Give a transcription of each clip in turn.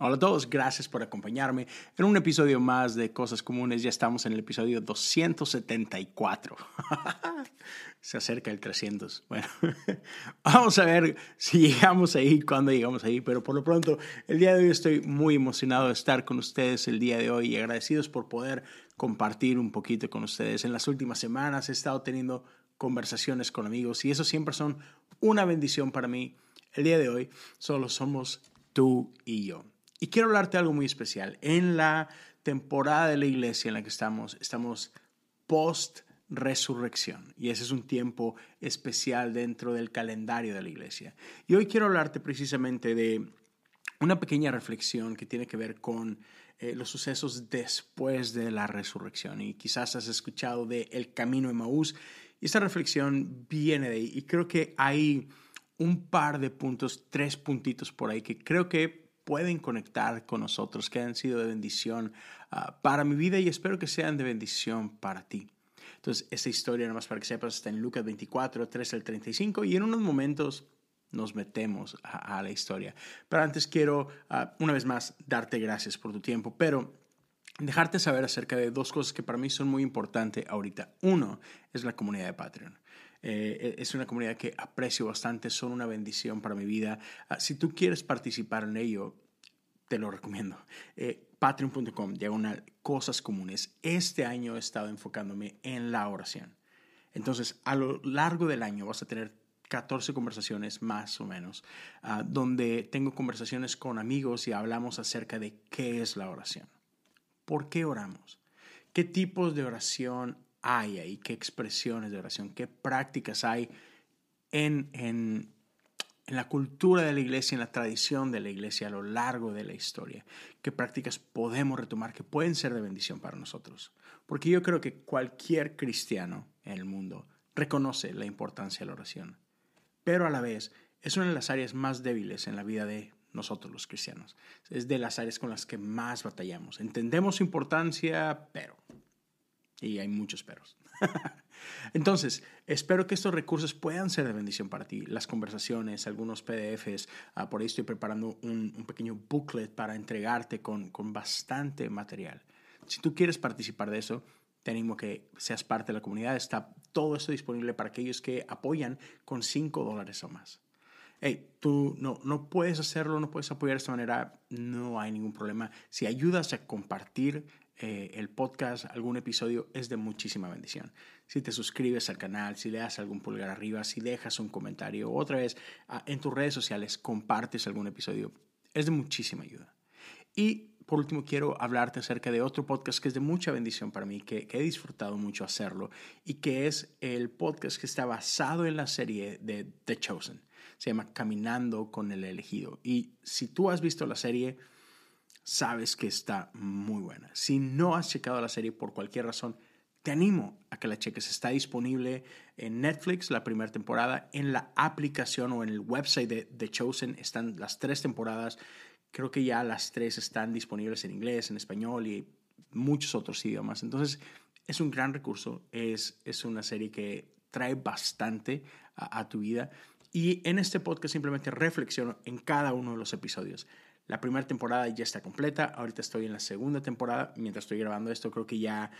Hola a todos, gracias por acompañarme en un episodio más de Cosas Comunes. Ya estamos en el episodio 274. Se acerca el 300. Bueno, vamos a ver si llegamos ahí, cuándo llegamos ahí, pero por lo pronto, el día de hoy estoy muy emocionado de estar con ustedes el día de hoy y agradecidos por poder compartir un poquito con ustedes. En las últimas semanas he estado teniendo conversaciones con amigos y eso siempre son una bendición para mí. El día de hoy solo somos tú y yo. Y quiero hablarte de algo muy especial. En la temporada de la iglesia en la que estamos, estamos post resurrección y ese es un tiempo especial dentro del calendario de la iglesia. Y hoy quiero hablarte precisamente de una pequeña reflexión que tiene que ver con eh, los sucesos después de la resurrección. Y quizás has escuchado de El Camino de Maús y esta reflexión viene de ahí. Y creo que hay un par de puntos, tres puntitos por ahí que creo que pueden conectar con nosotros, que han sido de bendición ah, para mi vida y espero que sean de bendición para ti. Entonces, esta historia, nada más para que sepas, está en Lucas 24, 3 al 35 y en unos momentos nos metemos a, la historia. Pero antes quiero, ah, una vez más, darte gracias por tu tiempo, pero dejarte saber acerca de dos cosas que para mí son muy importantes ahorita. Uno es la comunidad de Patreon. Eh, es una comunidad que aprecio bastante, son una bendición para mi vida. Ah, si tú quieres participar en ello, te lo recomiendo. Eh, Patreon.com, diagonal, cosas comunes. Este año he estado enfocándome en la oración. Entonces, a lo largo del año vas a tener 14 conversaciones más o menos, ah, donde tengo conversaciones con amigos y hablamos acerca de qué es la oración. ¿Por qué oramos? ¿Qué tipos de oración hay ahí, qué expresiones de oración, qué prácticas hay en, en, en, la cultura de la iglesia, en la tradición de la iglesia a lo largo de la historia, qué prácticas podemos retomar que pueden ser de bendición para nosotros. Porque yo creo que cualquier cristiano en el mundo reconoce la importancia de la oración, pero a la vez es una de las áreas más débiles en la vida de nosotros los cristianos. Es de las áreas con las que más batallamos. Entendemos su importancia, pero y hay muchos perros. Entonces, espero que estos recursos puedan ser de bendición para ti. Las conversaciones, algunos PDFs, ah, por ahí estoy preparando un, pequeño booklet para entregarte con, con bastante material. Si tú quieres participar de eso, te animo que seas parte de la comunidad. Está todo esto disponible para aquellos que apoyan con 5 dólares o más. Hey, tú no, no puedes hacerlo, no puedes apoyar de esta manera, no hay ningún problema. Si ayudas a compartir eh, el podcast, algún episodio, es de muchísima bendición. Si te suscribes al canal, si le das algún pulgar arriba, si dejas un comentario, otra vez ah, en tus redes sociales compartes algún episodio, es de muchísima ayuda. Y por último, quiero hablarte acerca de otro podcast que es de mucha bendición para mí, que, que, he disfrutado mucho hacerlo, y que es el podcast que está basado en la serie de The Chosen. Se llama Caminando con el elegido. Y si tú has visto la serie, sabes que está muy buena. Si no has checado la serie por cualquier razón, te animo a que la cheques. Está disponible en Netflix la primera temporada, en la aplicación o en el website de The Chosen están las tres temporadas. Creo que ya las tres están disponibles en inglés, en español y muchos otros idiomas. Entonces, es un gran recurso. Es, es una serie que trae bastante a, a tu vida. Y en este podcast simplemente reflexiono en cada uno de los episodios. La primera temporada ya está completa, ahorita estoy en la segunda temporada, mientras estoy grabando esto creo que ya,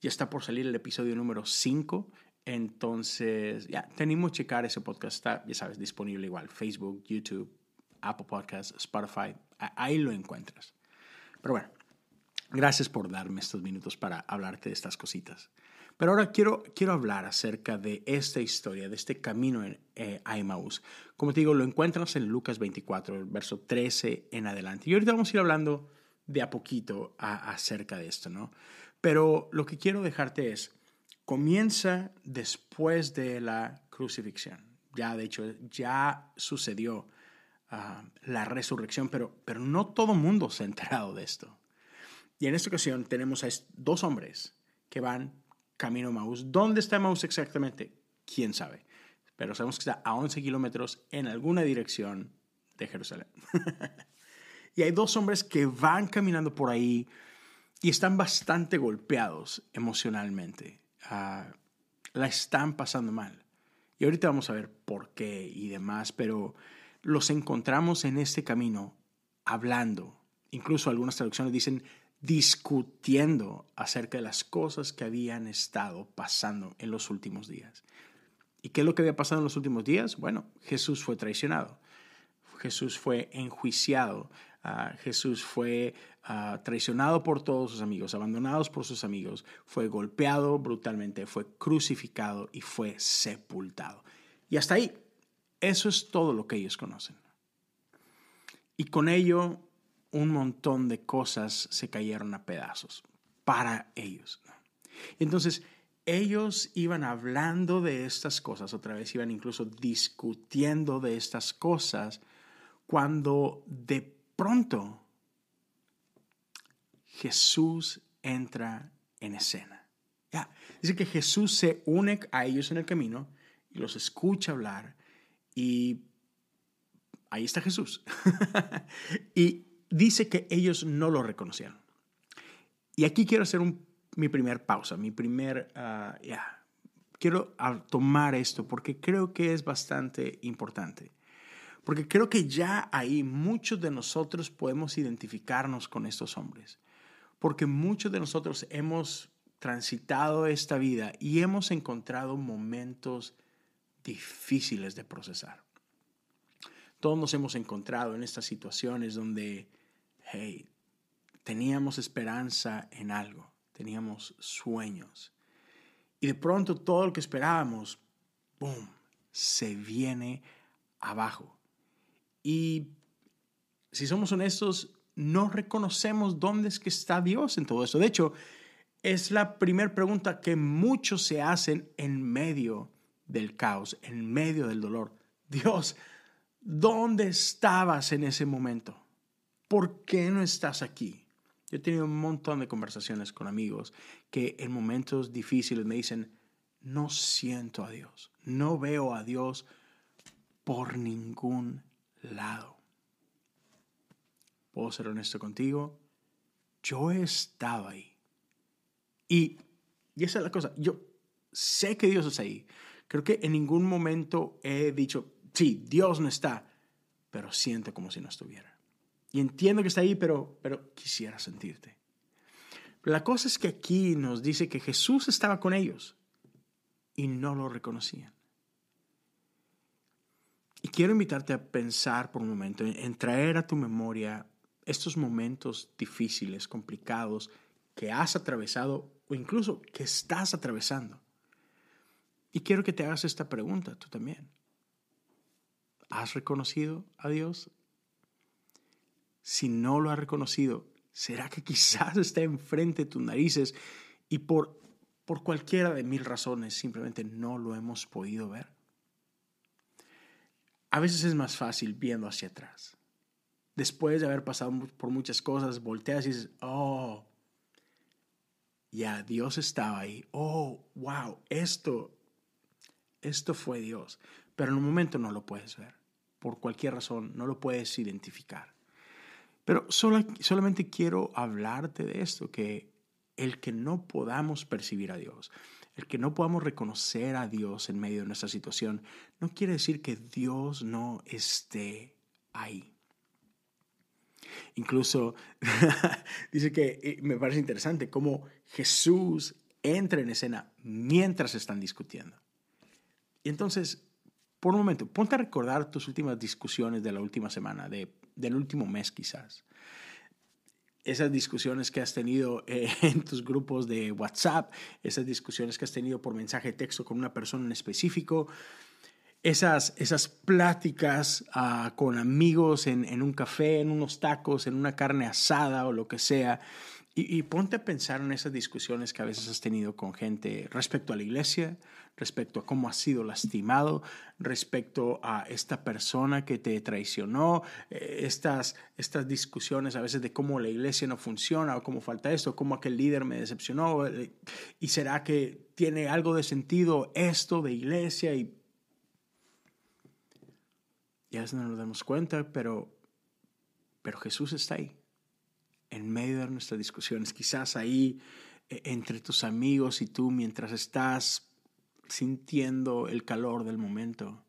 ya está por salir el episodio número 5, entonces ya tenemos que checar ese podcast, está, ya sabes, disponible igual, Facebook, YouTube, Apple Podcasts, Spotify, ahí lo encuentras. Pero bueno, gracias por darme estos minutos para hablarte de estas cositas. Pero ahora quiero, quiero hablar acerca de esta historia, de este camino en, eh, a Emmaus. Como te digo, lo encuentras en Lucas 24, el verso 13 en adelante. Y ahorita vamos a ir hablando de a poquito acerca de esto, ¿no? Pero lo que quiero dejarte es, comienza después de la crucifixión. Ya, de hecho, ya sucedió ah, la resurrección, pero, pero no todo mundo se ha enterado de esto. Y en esta ocasión tenemos a dos hombres que van camino Maús. ¿Dónde está Maús exactamente? ¿Quién sabe? Pero sabemos que está a 11 kilómetros en alguna dirección de Jerusalén. y hay dos hombres que van caminando por ahí y están bastante golpeados emocionalmente. Ah, la están pasando mal. Y ahorita vamos a ver por qué y demás, pero los encontramos en este camino hablando incluso algunas traducciones dicen discutiendo acerca de las cosas que habían estado pasando en los últimos días. ¿Y qué es lo que había pasado en los últimos días? Bueno, Jesús fue traicionado. Jesús fue enjuiciado. Ah, Jesús fue ah, traicionado por todos sus amigos, abandonados por sus amigos, fue golpeado brutalmente, fue crucificado y fue sepultado. Y hasta ahí, eso es todo lo que ellos conocen. Y con ello, un montón de cosas se cayeron a pedazos para ellos. Entonces, ellos iban hablando de estas cosas, otra vez iban incluso discutiendo de estas cosas, cuando de pronto Jesús entra en escena. Ya, dice que Jesús se une a ellos en el camino y los escucha hablar y ahí está Jesús. y dice que ellos no lo reconocieron. Y aquí quiero hacer mi primer pausa, mi primer, ah, ya, quiero tomar esto porque creo que es bastante importante. Porque creo que ya ahí muchos de nosotros podemos identificarnos con estos hombres. Porque muchos de nosotros hemos transitado esta vida y hemos encontrado momentos difíciles de procesar. Todos nos hemos encontrado en estas situaciones donde, hey, teníamos esperanza en algo, teníamos sueños. Y de pronto todo lo que esperábamos, ¡boom!, se viene abajo. Y si somos honestos, no reconocemos dónde es que está Dios en todo eso. De hecho, es la primera pregunta que muchos se hacen en medio del caos, en medio del dolor. Dios, ¿dónde estabas en ese momento? ¿Por qué no estás aquí? Yo he tenido un montón de conversaciones con amigos que en momentos difíciles me dicen, no siento a Dios, no veo a Dios por ningún lado. Puedo ser honesto contigo, yo he estado ahí. Y, y esa es la cosa, yo sé que Dios está ahí. Creo que en ningún momento he dicho, sí, Dios no está, pero siento como si no estuviera. Y entiendo que está ahí, pero, pero quisiera sentirte. la cosa es que aquí nos dice que Jesús estaba con ellos y no lo reconocían. Y quiero invitarte a pensar por un momento, en, traer a tu memoria estos momentos difíciles, complicados, que has atravesado o incluso que estás atravesando. Y quiero que te hagas esta pregunta tú también. ¿Has reconocido a Dios? Si no lo has reconocido, ¿será que quizás está enfrente de tus narices y por, por cualquiera de mil razones simplemente no lo hemos podido ver? A veces es más fácil viendo hacia atrás. Después de haber pasado por muchas cosas, volteas y dices, oh, ya Dios estaba ahí. Oh, wow, esto, esto fue Dios. Pero en un momento no lo puedes ver. Por cualquier razón, no lo puedes identificar. Pero solamente quiero hablarte de esto, que el que no podamos percibir a Dios, el que no podamos reconocer a Dios en medio de nuestra situación no quiere decir que Dios no esté ahí. Incluso dice que me parece interesante cómo Jesús entra en escena mientras están discutiendo. Y entonces, por un momento, ponte a recordar tus últimas discusiones de la última semana, de, del último mes quizás esas discusiones que has tenido eh, en tus grupos de WhatsApp, esas discusiones que has tenido por mensaje de texto con una persona en específico, esas, esas pláticas ah, con amigos en, un café, en unos tacos, en una carne asada o lo que sea. Y ponte a pensar en esas discusiones que a veces has tenido con gente respecto a la iglesia, respecto a cómo has sido lastimado, respecto a esta persona que te traicionó, eh, estas, estas discusiones a veces de cómo la iglesia no funciona o cómo falta esto, cómo aquel líder me decepcionó, eh, y será que tiene algo de sentido esto de iglesia y ya no nos damos cuenta, pero, pero Jesús está ahí, en medio de nuestras discusiones, quizás ahí eh, entre tus amigos y tú mientras estás sintiendo el calor del momento.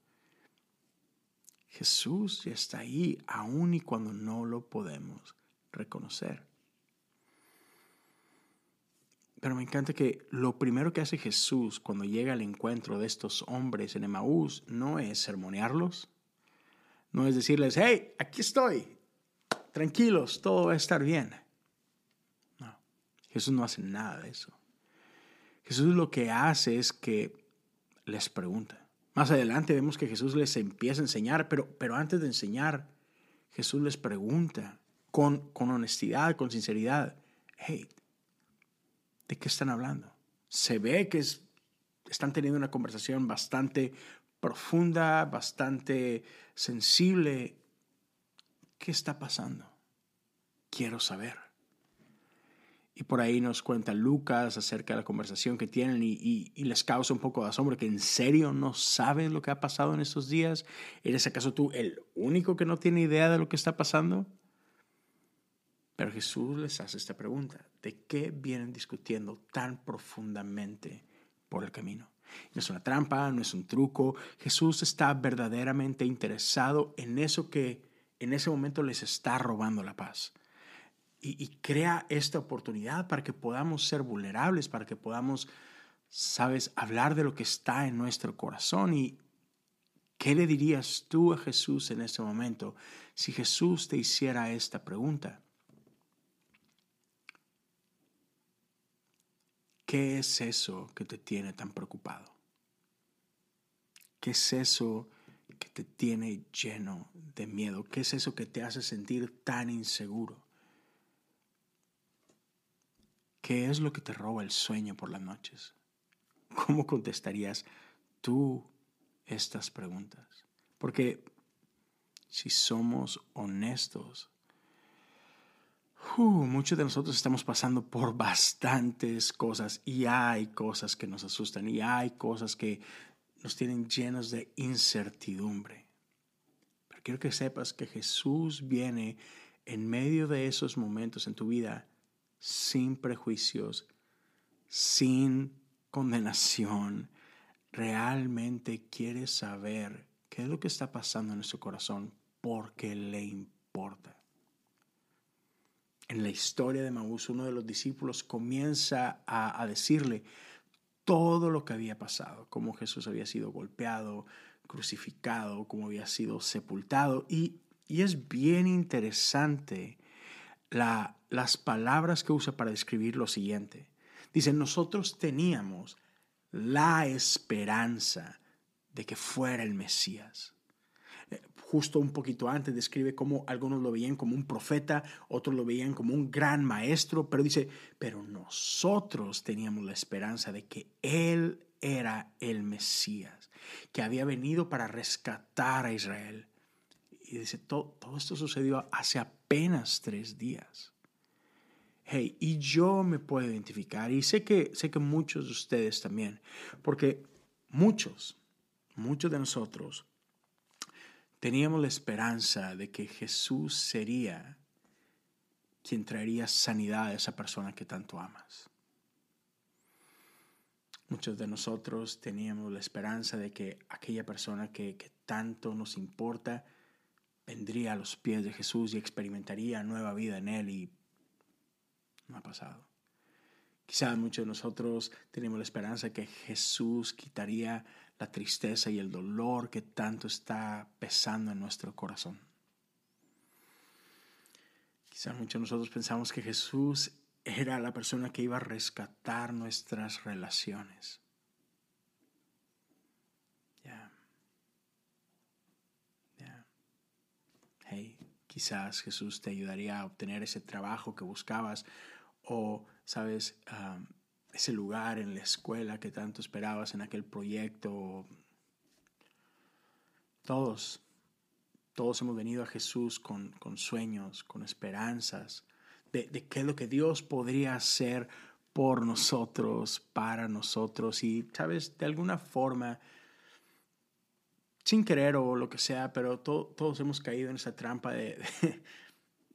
Jesús ya está ahí, aun y cuando no lo podemos reconocer. Pero me encanta que lo primero que hace Jesús cuando llega al encuentro de estos hombres en Emaús no es sermonearlos, no es decirles, hey, aquí estoy, tranquilos, todo va a estar bien. No, Jesús no hace nada de eso. Jesús lo que hace es que les pregunta. Más adelante vemos que Jesús les empieza a enseñar, pero, pero antes de enseñar, Jesús les pregunta con, con honestidad, con sinceridad, hey, ¿De qué están hablando? Se ve que están teniendo una conversación bastante profunda, bastante sensible. ¿Qué está pasando? Quiero saber. Y por ahí nos cuenta Lucas acerca de la conversación que tienen y, les causa un poco de asombro que en serio no sabes lo que ha pasado en estos días. ¿Eres acaso tú el único que no tiene idea de lo que está pasando? Pero Jesús les hace esta pregunta, ¿de qué vienen discutiendo tan profundamente por el camino? No es una trampa, no es un truco. Jesús está verdaderamente interesado en eso que en ese momento les está robando la paz. Y, crea esta oportunidad para que podamos ser vulnerables, para que podamos, sabes, hablar de lo que está en nuestro corazón. ¿Y qué le dirías tú a Jesús en ese momento si Jesús te hiciera esta pregunta? ¿Qué es eso que te tiene tan preocupado? ¿Qué es eso que te tiene lleno de miedo? ¿Qué es eso que te hace sentir tan inseguro? ¿Qué es lo que te roba el sueño por las noches? ¿Cómo contestarías tú estas preguntas? Porque si somos honestos, muchos de nosotros estamos pasando por bastantes cosas y hay cosas que nos asustan y hay cosas que nos tienen llenos de incertidumbre. Pero quiero que sepas que Jesús viene en medio de esos momentos en tu vida sin prejuicios, sin condenación. Realmente quiere saber qué es lo que está pasando en nuestro corazón porque le importa en la historia de Maús, uno de los discípulos comienza a, decirle todo lo que había pasado, cómo Jesús había sido golpeado, crucificado, cómo había sido sepultado. Y, es bien interesante la, las palabras que usa para describir lo siguiente. Dice, nosotros teníamos la esperanza de que fuera el Mesías justo un poquito antes describe cómo algunos lo veían como un profeta, otros lo veían como un gran maestro, pero dice, pero nosotros teníamos la esperanza de que Él era el Mesías, que había venido para rescatar a Israel. Y dice, todo, todo esto sucedió hace apenas tres días. Hey, y yo me puedo identificar, y sé que, sé que muchos de ustedes también, porque muchos, muchos de nosotros Teníamos la esperanza de que Jesús sería quien traería sanidad a esa persona que tanto amas. Muchos de nosotros teníamos la esperanza de que aquella persona que, que, tanto nos importa vendría a los pies de Jesús y experimentaría nueva vida en Él y no ha pasado. Quizá muchos de nosotros tenemos la esperanza que Jesús quitaría la tristeza y el dolor que tanto está pesando en nuestro corazón. Quizá muchos de nosotros pensamos que Jesús era la persona que iba a rescatar nuestras relaciones. Ya. Ya. Hey, quizás Jesús te ayudaría a obtener ese trabajo que buscabas o, sabes, ese lugar en la escuela que tanto esperabas en aquel proyecto. Todos, todos hemos venido a Jesús con, con sueños, con esperanzas de, de qué es lo que Dios podría hacer por nosotros, para nosotros. Y, sabes, de alguna forma, sin querer o lo que sea, pero todos hemos caído en esa trampa de,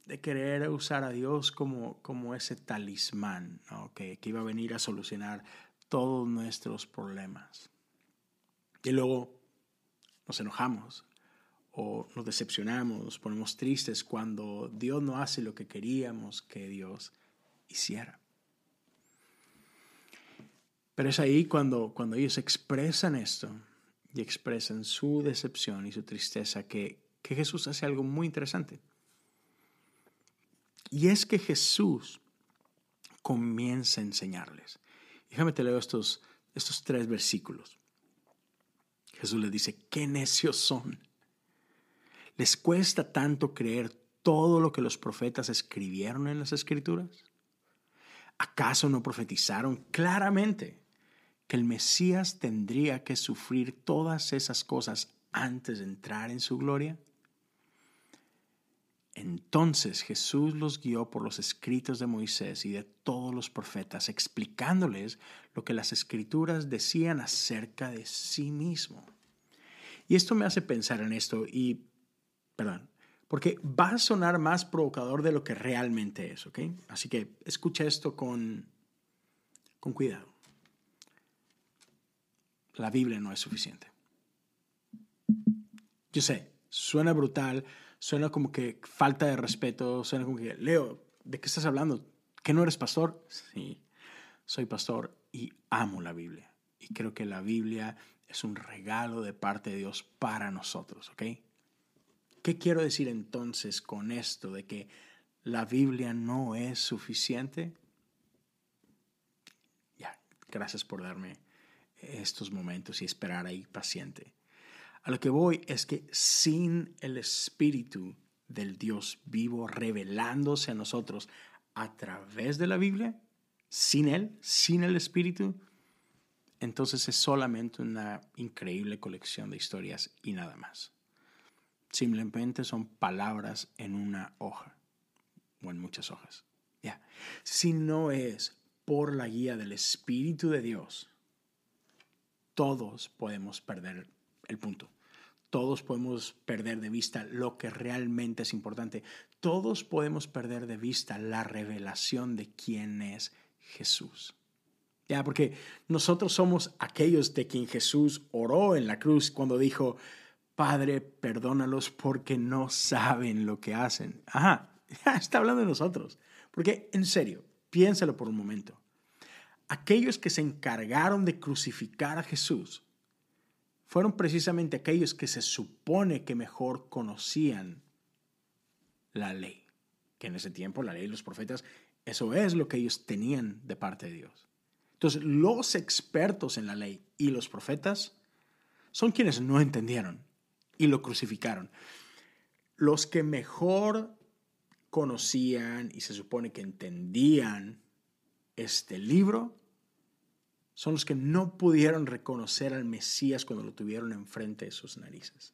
de querer usar a Dios como, como ese talismán que, que iba a venir a solucionar todos nuestros problemas. Y luego nos enojamos o nos decepcionamos, nos ponemos tristes cuando Dios no hace lo que queríamos que Dios hiciera. Pero es ahí cuando, cuando ellos expresan esto y expresan su decepción y su tristeza que, que Jesús hace algo muy interesante. Y es que Jesús comienza a enseñarles. Déjame te leo estos, estos tres versículos. Jesús les dice, qué necios son. ¿Les cuesta tanto creer todo lo que los profetas escribieron en las escrituras? ¿Acaso no profetizaron claramente que el Mesías tendría que sufrir todas esas cosas antes de entrar en su gloria? Entonces Jesús los guió por los escritos de Moisés y de todos los profetas, explicándoles lo que las escrituras decían acerca de sí mismo. Y esto me hace pensar en esto y, perdón, porque va a sonar más provocador de lo que realmente es, ¿ok? Así que escucha esto con, con cuidado. La Biblia no es suficiente. Yo sé, suena brutal, suena como que falta de respeto, suena como que, Leo, ¿de qué estás hablando? ¿Que no eres pastor? Sí, soy pastor y amo la Biblia. Y creo que la Biblia es un regalo de parte de Dios para nosotros, ¿ok? ¿Qué quiero decir entonces con esto de que la Biblia no es suficiente? Ya, gracias por darme estos momentos y esperar ahí paciente. A lo que voy es que sin el Espíritu del Dios vivo revelándose a nosotros a través de la Biblia, sin Él, sin el Espíritu, entonces es solamente una increíble colección de historias y nada más. Simplemente son palabras en una hoja o en muchas hojas. Ya. Si no es por la guía del Espíritu de Dios, todos podemos perder el punto. Todos podemos perder de vista lo que realmente es importante. Todos podemos perder de vista la revelación de quién es Jesús. Ya, porque nosotros somos aquellos de quien Jesús oró en la cruz cuando dijo, Padre, perdónalos porque no saben lo que hacen. Ajá, está hablando de nosotros. Porque, en serio, piénsalo por un momento. Aquellos que se encargaron de crucificar a Jesús fueron precisamente aquellos que se supone que mejor conocían la ley. Que en ese tiempo la ley y los profetas, eso es lo que ellos tenían de parte de Dios. Entonces, los expertos en la ley y los profetas son quienes no entendieron y lo crucificaron. Los que mejor conocían y se supone que entendían este libro son los que no pudieron reconocer al Mesías cuando lo tuvieron enfrente de sus narices.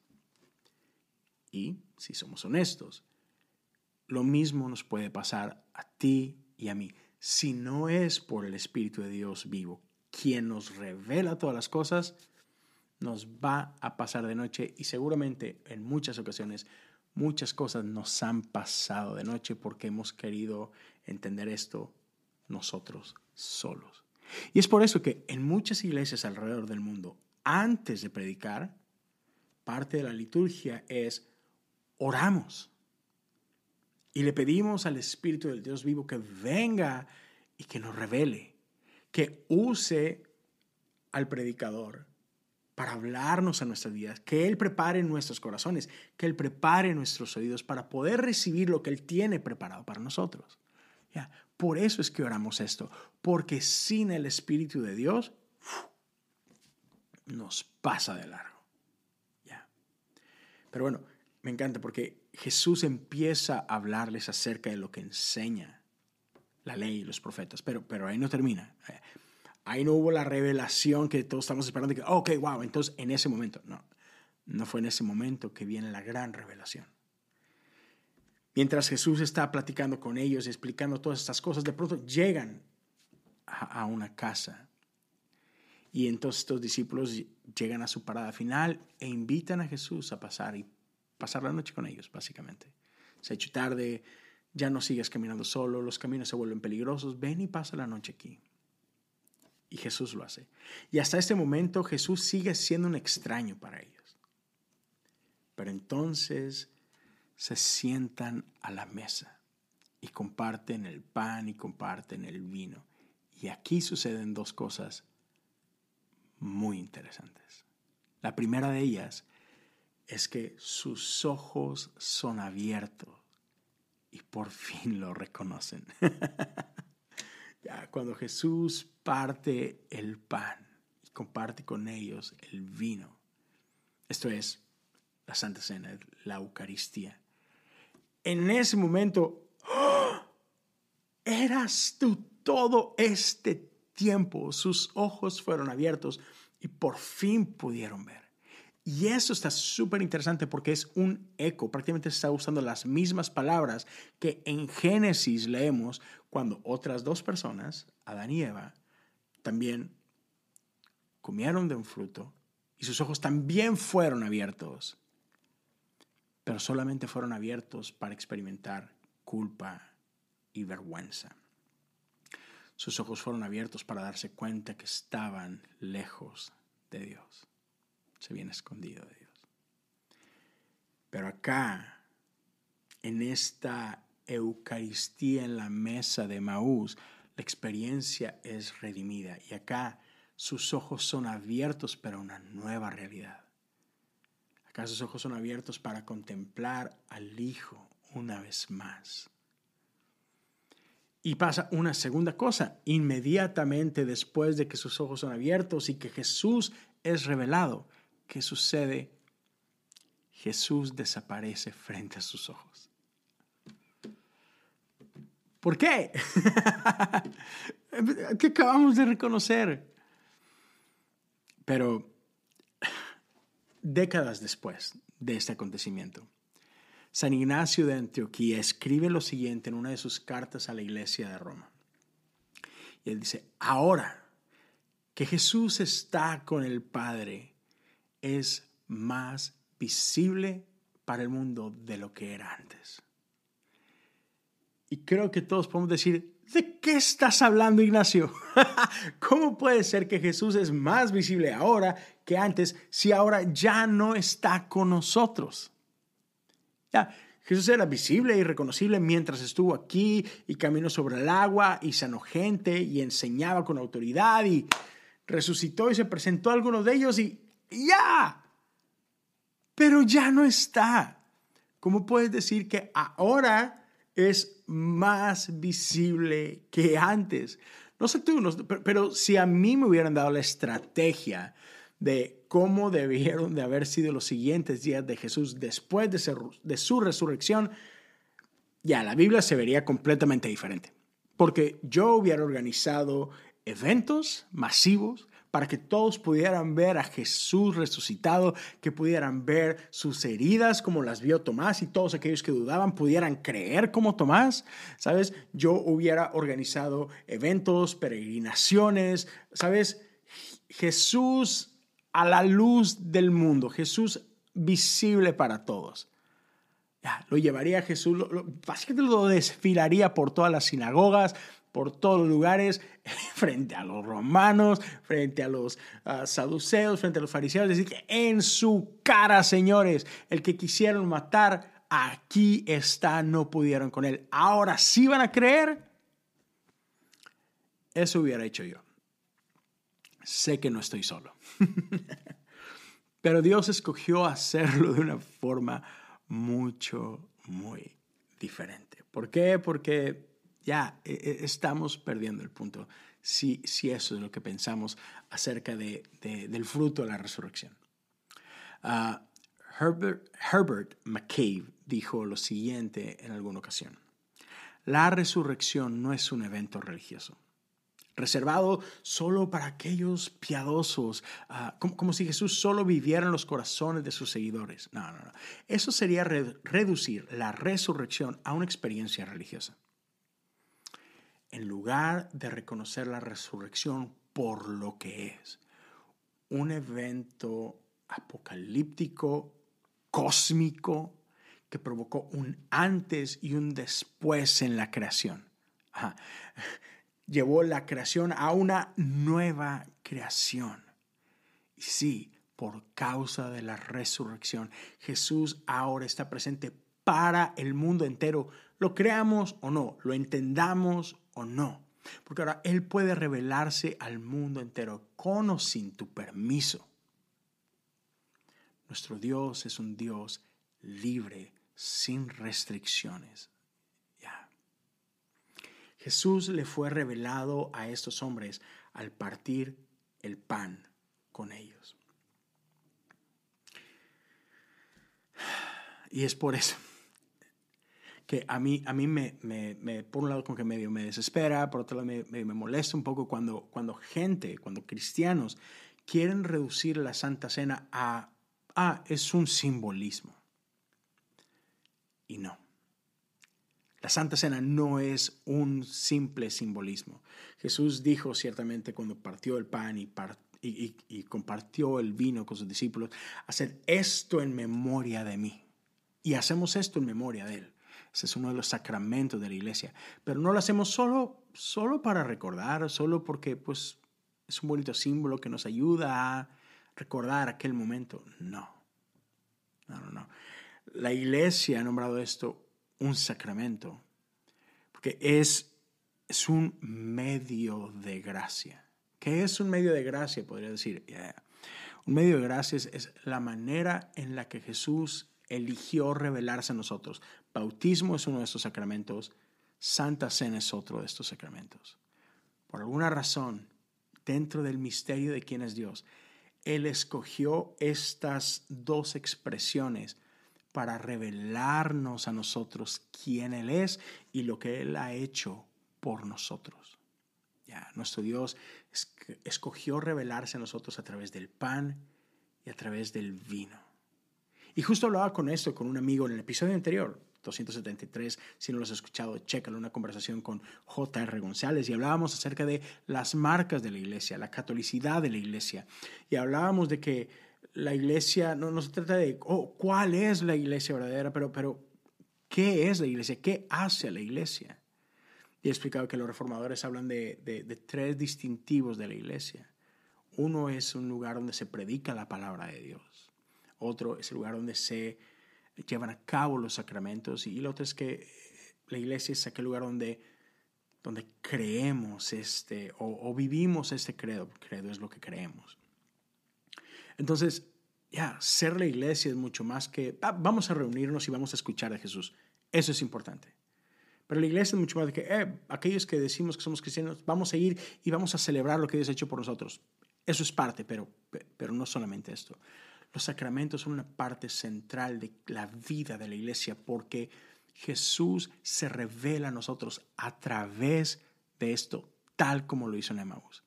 Y, si somos honestos, lo mismo nos puede pasar a ti y a mí. Si no es por el Espíritu de Dios vivo, quien nos revela todas las cosas, nos va a pasar de noche y seguramente en muchas ocasiones muchas cosas nos han pasado de noche porque hemos querido entender esto nosotros solos. Y es por eso que en muchas iglesias alrededor del mundo, antes de predicar, parte de la liturgia es oramos. Y le pedimos al Espíritu del Dios vivo que venga y que nos revele, que use al predicador para hablarnos a nuestras vidas, que Él prepare nuestros corazones, que Él prepare nuestros oídos para poder recibir lo que Él tiene preparado para nosotros. ¿Ya? Por eso es que oramos esto, porque sin el Espíritu de Dios nos pasa de largo. Pero bueno, me encanta porque Jesús empieza a hablarles acerca de lo que enseña la ley y los profetas, pero, pero ahí no termina. Ahí no hubo la revelación que todos estamos esperando, que, ok, wow, entonces en ese momento, no, no fue en ese momento que viene la gran revelación. Mientras Jesús está platicando con ellos y explicando todas estas cosas, de pronto llegan a, una casa. Y entonces estos discípulos llegan a su parada final e invitan a Jesús a pasar y pasar la noche con ellos, básicamente. Se ha hecho tarde, ya no sigues caminando solo, los caminos se vuelven peligrosos, ven y pasa la noche aquí. Y Jesús lo hace. Y hasta este momento Jesús sigue siendo un extraño para ellos. Pero entonces se sientan a la mesa y comparten el pan y comparten el vino. Y aquí suceden dos cosas muy interesantes. La primera de ellas es que sus ojos son abiertos y por fin lo reconocen. cuando Jesús parte el pan y comparte con ellos el vino, esto es la Santa Cena, la Eucaristía. En ese momento, ¡oh! eras tú todo este tiempo. Sus ojos fueron abiertos y por fin pudieron ver. Y eso está súper interesante porque es un eco, prácticamente está usando las mismas palabras que en Génesis leemos cuando otras dos personas, Adán y Eva, también comieron de un fruto y sus ojos también fueron abiertos, pero solamente fueron abiertos para experimentar culpa y vergüenza. Sus ojos fueron abiertos para darse cuenta que estaban lejos de Dios se viene escondido de Dios. Pero acá, en esta Eucaristía en la mesa de Maús, la experiencia es redimida y acá sus ojos son abiertos para una nueva realidad. Acá sus ojos son abiertos para contemplar al Hijo una vez más. Y pasa una segunda cosa, inmediatamente después de que sus ojos son abiertos y que Jesús es revelado, ¿qué sucede? Jesús desaparece frente a sus ojos. ¿Por qué? ¿Qué acabamos de reconocer? Pero décadas después de este acontecimiento, San Ignacio de Antioquía escribe lo siguiente en una de sus cartas a la iglesia de Roma. Y él dice, ahora que Jesús está con el Padre, es más visible para el mundo de lo que era antes. Y creo que todos podemos decir, ¿de qué estás hablando, Ignacio? ¿Cómo puede ser que Jesús es más visible ahora que antes si ahora ya no está con nosotros? Ya, Jesús era visible y reconocible mientras estuvo aquí y caminó sobre el agua y sanó gente y enseñaba con autoridad y resucitó y se presentó a algunos de ellos y ya, pero ya no está. ¿Cómo puedes decir que ahora es más visible que antes? No sé tú, pero, si a mí me hubieran dado la estrategia de cómo debieron de haber sido los siguientes días de Jesús después de, su resurrección, ya la Biblia se vería completamente diferente. Porque yo hubiera organizado eventos masivos para que todos pudieran ver a Jesús resucitado, que pudieran ver sus heridas como las vio Tomás y todos aquellos que dudaban pudieran creer como Tomás. ¿Sabes? Yo hubiera organizado eventos, peregrinaciones, ¿sabes? Jesús a la luz del mundo, Jesús visible para todos. Ya, lo llevaría Jesús, lo, básicamente lo desfilaría por todas las sinagogas, por todos los lugares, frente a los romanos, frente a los ah, saduceos, frente a los fariseos. Decir, que en su cara, señores, el que quisieron matar, aquí está, no pudieron con él. Ahora sí van a creer. Eso hubiera hecho yo. Sé que no estoy solo. Pero Dios escogió hacerlo de una forma mucho, muy diferente. ¿Por qué? Porque ya e, e, estamos perdiendo el punto si, si eso es lo que pensamos acerca de, del fruto de la resurrección. Ah, Herbert, Herbert McCabe dijo lo siguiente en alguna ocasión. La resurrección no es un evento religioso, reservado solo para aquellos piadosos, ah, como, si Jesús solo viviera en los corazones de sus seguidores. No, no, no. Eso sería reducir la resurrección a una experiencia religiosa en lugar de reconocer la resurrección por lo que es, un evento apocalíptico, cósmico, que provocó un antes y un después en la creación. Llevó la creación a una nueva creación. Y sí, por causa de la resurrección. Jesús ahora está presente para el mundo entero, lo creamos o no, lo entendamos o no. Porque ahora Él puede revelarse al mundo entero con o sin tu permiso. Nuestro Dios es un Dios libre, sin restricciones. Jesús le fue revelado a estos hombres al partir el pan con ellos. Y es por eso que a mí, a mí me, me, por un lado como que medio me desespera, por otro lado me, me, molesta un poco cuando, cuando gente, cuando cristianos quieren reducir la Santa Cena a, ah, es un simbolismo. Y no. La Santa Cena no es un simple simbolismo. Jesús dijo ciertamente cuando partió el pan y, compartió el vino con sus discípulos, hacer esto en memoria de mí. Y hacemos esto en memoria de Él. Ese es uno de los sacramentos de la iglesia. Pero no lo hacemos solo, solo para recordar, solo porque pues, es un bonito símbolo que nos ayuda a recordar aquel momento. No. No, no, no. La iglesia ha nombrado esto un sacramento porque es, es un medio de gracia. ¿Qué es un medio de gracia? Podría decir. Un medio de gracia es la manera en la que Jesús eligió revelarse a nosotros. Bautismo es uno de estos sacramentos, Santa Cena es otro de estos sacramentos. Por alguna razón, dentro del misterio de quién es Dios, Él escogió estas dos expresiones para revelarnos a nosotros quién Él es y lo que Él ha hecho por nosotros. Ya, nuestro Dios escogió revelarse a nosotros a través del pan y a través del vino. Y justo hablaba con esto con un amigo en el episodio anterior, 273, si no lo has escuchado, chécalo, una conversación con J.R. González y hablábamos acerca de las marcas de la iglesia, la catolicidad de la iglesia. Y hablábamos de que la iglesia no, no se trata de oh, cuál es la iglesia verdadera, pero, pero ¿qué es la iglesia? ¿Qué hace la iglesia? Y he explicado que los reformadores hablan de, de, tres distintivos de la iglesia. Uno es un lugar donde se predica la palabra de Dios otro es el lugar donde se llevan a cabo los sacramentos y el otro es que la iglesia es aquel lugar donde, donde creemos este o, vivimos este credo, credo es lo que creemos. Entonces, ya, ser la iglesia es mucho más que vamos a reunirnos y vamos a escuchar a Jesús. Eso es importante. Pero la iglesia es mucho más de que eh, aquellos que decimos que somos cristianos, vamos a ir y vamos a celebrar lo que Dios ha hecho por nosotros. Eso es parte, pero, pero no solamente esto. Los sacramentos son una parte central de la vida de la iglesia porque Jesús se revela a nosotros a través de esto, tal como lo hizo en Emmaus.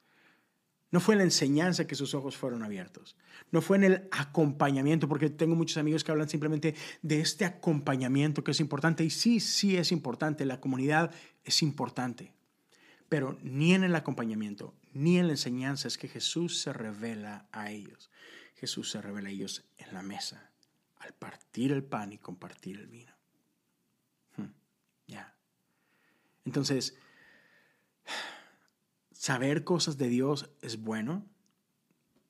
No fue en la enseñanza que sus ojos fueron abiertos. No fue en el acompañamiento, porque tengo muchos amigos que hablan simplemente de este acompañamiento que es importante. Y sí, sí es importante. La comunidad es importante. Pero ni en el acompañamiento, ni en la enseñanza es que Jesús se revela a ellos. Jesús se revela a ellos en la mesa, al partir el pan y compartir el vino. Hmm, ya. Entonces, saber cosas de Dios es bueno,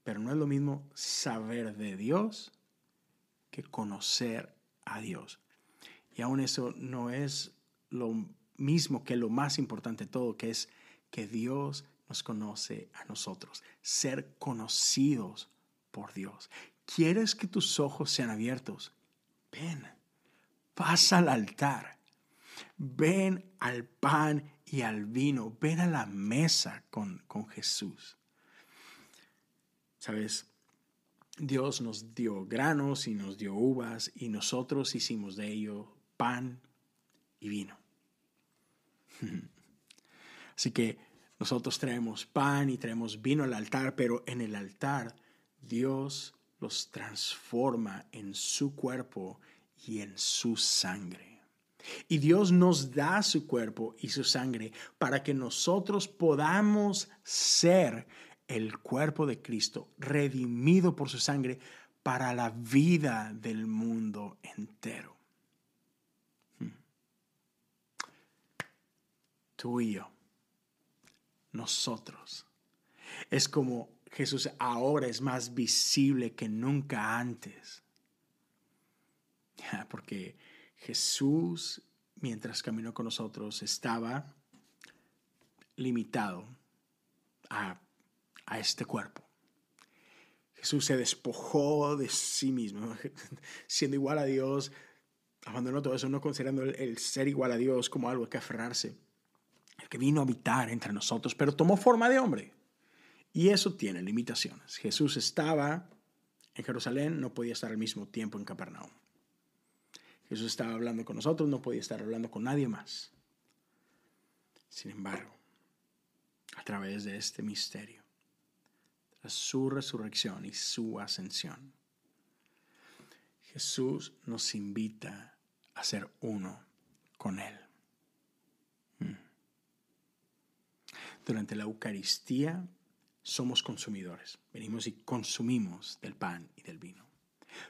pero no es lo mismo saber de Dios que conocer a Dios. Y aún eso no es lo mismo que lo más importante de todo, que es que Dios nos conoce a nosotros, ser conocidos por Dios. ¿Quieres que tus ojos sean abiertos? Ven, pasa al altar, ven al pan y al vino, ven a la mesa con, con Jesús. ¿Sabes? Dios nos dio granos y nos dio uvas y nosotros hicimos de ello pan y vino. Así que nosotros traemos pan y traemos vino al altar, pero en el altar Dios los transforma en su cuerpo y en su sangre. Y Dios nos da su cuerpo y su sangre para que nosotros podamos ser el cuerpo de Cristo, redimido por su sangre para la vida del mundo entero. Hmm. Tú y yo, nosotros, es como Jesús ahora es más visible que nunca antes. Porque Jesús, mientras caminó con nosotros, estaba limitado a, a este cuerpo. Jesús se despojó de sí mismo, siendo igual a Dios, abandonó todo eso, no considerando el, ser igual a Dios como algo que aferrarse. El que vino a habitar entre nosotros, pero tomó forma de hombre. Y eso tiene limitaciones. Jesús estaba en Jerusalén, no podía estar al mismo tiempo en Capernaum. Jesús estaba hablando con nosotros, no podía estar hablando con nadie más. Sin embargo, a través de este misterio, su resurrección y su ascensión, Jesús nos invita a ser uno con Él. Mm. Durante la Eucaristía somos consumidores. Venimos y consumimos del pan y del vino.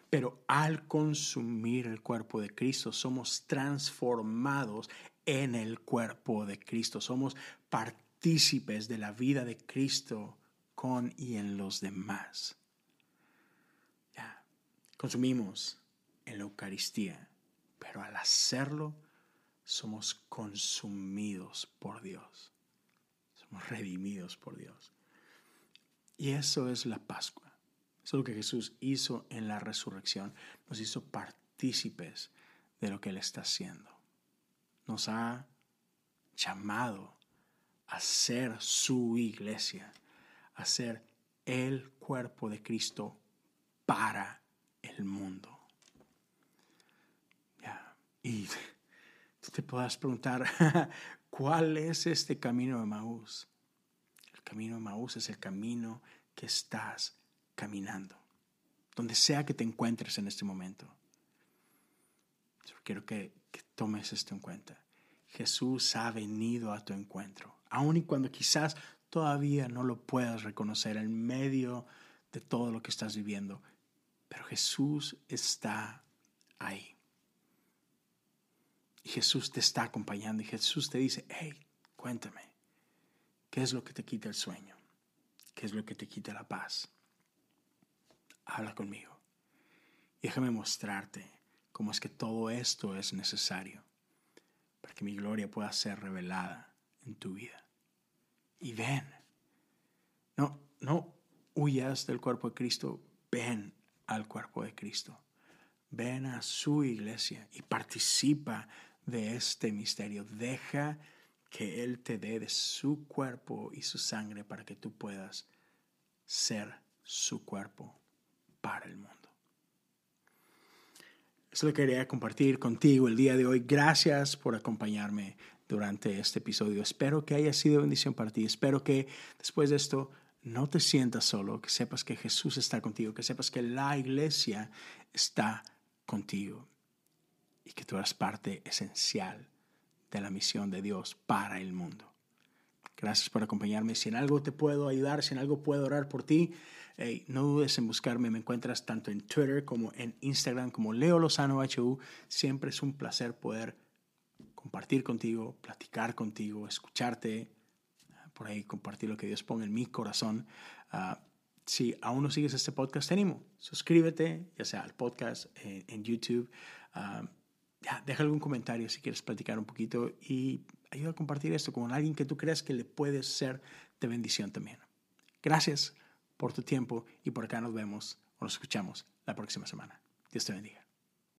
Pero al consumir el cuerpo de Cristo somos transformados en el cuerpo de Cristo. Somos partícipes de la vida de Cristo con y en los demás. Consumimos en la Eucaristía, pero al hacerlo somos consumidos por Dios. Somos redimidos por Dios. Y eso es la Pascua. Eso es lo que Jesús hizo en la resurrección. Nos hizo partícipes de lo que Él está haciendo. Nos ha llamado a ser su iglesia, a ser el cuerpo de Cristo para el mundo. Y tú te puedas preguntar, ¿cuál es este camino de Maús? El camino de Maús es el camino que estás caminando, donde sea que te encuentres en este momento. quiero que, tomes esto en cuenta. Jesús ha venido a tu encuentro, aun y cuando quizás todavía no lo puedas reconocer en medio de todo lo que estás viviendo, pero Jesús está ahí. Y Jesús te está acompañando y Jesús te dice, hey, cuéntame, ¿qué es lo que te quita el sueño? ¿Qué es lo que te quita la paz? Habla conmigo. déjame mostrarte cómo es que todo esto es necesario para que mi gloria pueda ser revelada en tu vida. Y ven. No, no huyas del cuerpo de Cristo, ven al cuerpo de Cristo. Ven a su iglesia y participa de este misterio. Deja que Él te dé de su cuerpo y su sangre para que tú puedas ser su cuerpo para el mundo. Eso lo quería compartir contigo el día de hoy. Gracias por acompañarme durante este episodio. Espero que haya sido bendición para ti. Espero que después de esto no te sientas solo, que sepas que Jesús está contigo, que sepas que la iglesia está contigo y que tú eres parte esencial de la misión de Dios para el mundo. Gracias por acompañarme. Si en algo te puedo ayudar, si en algo puedo orar por ti, no dudes en buscarme. Me encuentras tanto en Twitter como en Instagram como Leo Lozano HU. Siempre es un placer poder compartir contigo, platicar contigo, escucharte, por ahí compartir lo que Dios pone en mi corazón. Ah, si aún no sigues este podcast, te animo. Suscríbete, ya sea al podcast eh, en YouTube. Ah, deja algún comentario si quieres platicar un poquito y ayuda a compartir esto con alguien que tú creas que le puede ser de bendición también. Gracias por tu tiempo y por acá nos vemos o nos escuchamos la próxima semana. Dios te bendiga.